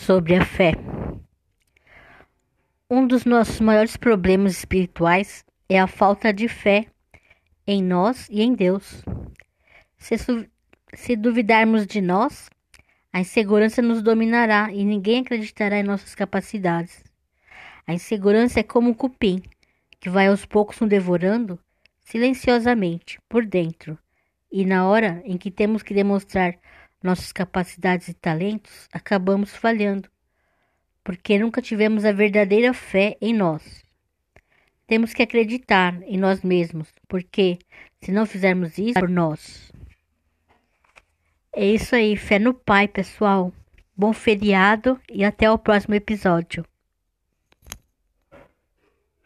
sobre a fé. Um dos nossos maiores problemas espirituais é a falta de fé em nós e em Deus. Se, se duvidarmos de nós, a insegurança nos dominará e ninguém acreditará em nossas capacidades. A insegurança é como um cupim que vai aos poucos nos devorando silenciosamente por dentro, e na hora em que temos que demonstrar nossas capacidades e talentos, acabamos falhando, porque nunca tivemos a verdadeira fé em nós. Temos que acreditar em nós mesmos, porque se não fizermos isso por nós. É isso aí, fé no Pai, pessoal. Bom feriado e até o próximo episódio.